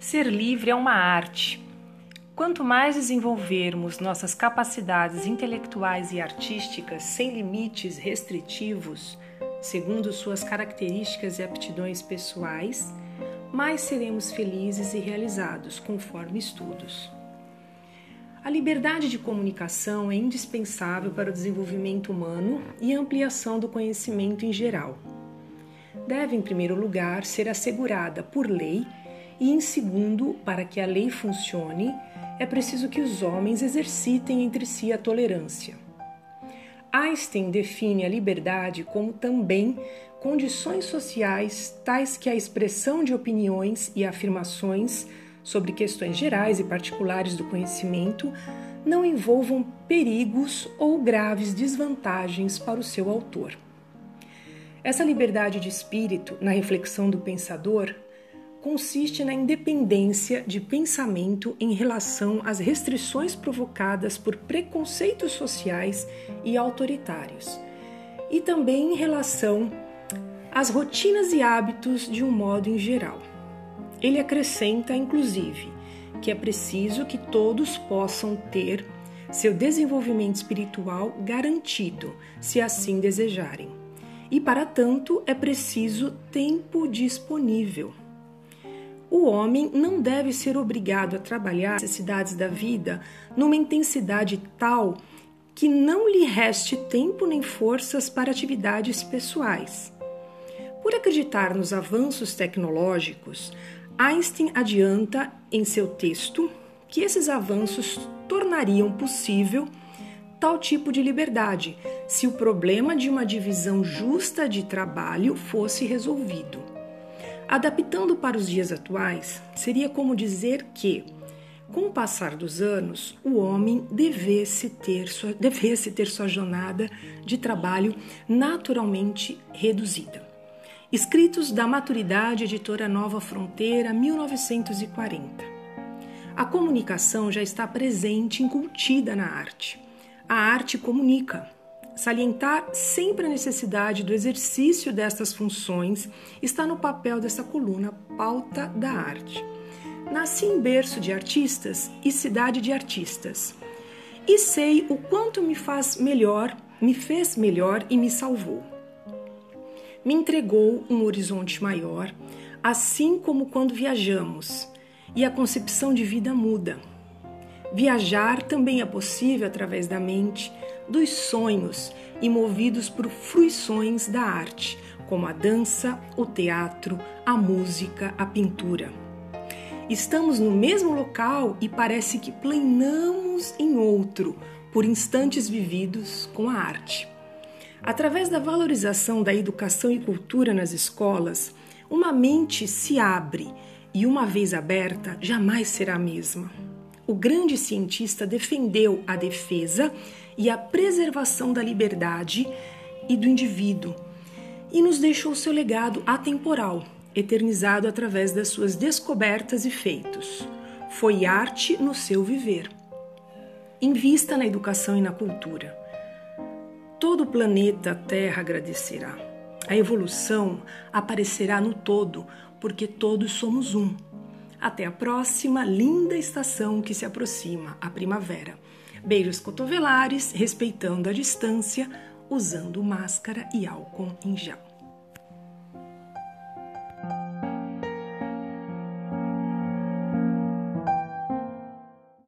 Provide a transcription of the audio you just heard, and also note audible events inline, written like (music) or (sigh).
Ser livre é uma arte. Quanto mais desenvolvermos nossas capacidades intelectuais e artísticas sem limites restritivos, segundo suas características e aptidões pessoais, mais seremos felizes e realizados, conforme estudos. A liberdade de comunicação é indispensável para o desenvolvimento humano e ampliação do conhecimento em geral. Deve, em primeiro lugar, ser assegurada por lei e, em segundo, para que a lei funcione, é preciso que os homens exercitem entre si a tolerância. Einstein define a liberdade como também condições sociais tais que a expressão de opiniões e afirmações sobre questões gerais e particulares do conhecimento não envolvam perigos ou graves desvantagens para o seu autor. Essa liberdade de espírito na reflexão do pensador consiste na independência de pensamento em relação às restrições provocadas por preconceitos sociais e autoritários, e também em relação às rotinas e hábitos de um modo em geral. Ele acrescenta, inclusive, que é preciso que todos possam ter seu desenvolvimento espiritual garantido, se assim desejarem. E para tanto é preciso tempo disponível o homem não deve ser obrigado a trabalhar as necessidades da vida numa intensidade tal que não lhe reste tempo nem forças para atividades pessoais. Por acreditar nos avanços tecnológicos, Einstein adianta em seu texto que esses avanços tornariam possível tal tipo de liberdade se o problema de uma divisão justa de trabalho fosse resolvido. Adaptando para os dias atuais, seria como dizer que, com o passar dos anos, o homem devesse ter sua, (laughs) devesse ter sua jornada de trabalho naturalmente reduzida. Escritos da Maturidade, editora Nova Fronteira, 1940. A comunicação já está presente, incutida na arte. A arte comunica, Salientar sempre a necessidade do exercício destas funções está no papel dessa coluna Pauta da Arte. Nasci em berço de artistas e cidade de artistas. E sei o quanto me faz melhor, me fez melhor e me salvou. Me entregou um horizonte maior, assim como quando viajamos, e a concepção de vida muda. Viajar também é possível através da mente, dos sonhos e movidos por fruições da arte, como a dança, o teatro, a música, a pintura. Estamos no mesmo local e parece que planamos em outro, por instantes vividos com a arte. Através da valorização da educação e cultura nas escolas, uma mente se abre e, uma vez aberta, jamais será a mesma o grande cientista defendeu a defesa e a preservação da liberdade e do indivíduo e nos deixou seu legado atemporal, eternizado através das suas descobertas e feitos. Foi arte no seu viver. Invista na educação e na cultura. Todo o planeta Terra agradecerá. A evolução aparecerá no todo, porque todos somos um. Até a próxima linda estação que se aproxima, a primavera. Beijos cotovelares, respeitando a distância, usando máscara e álcool em gel.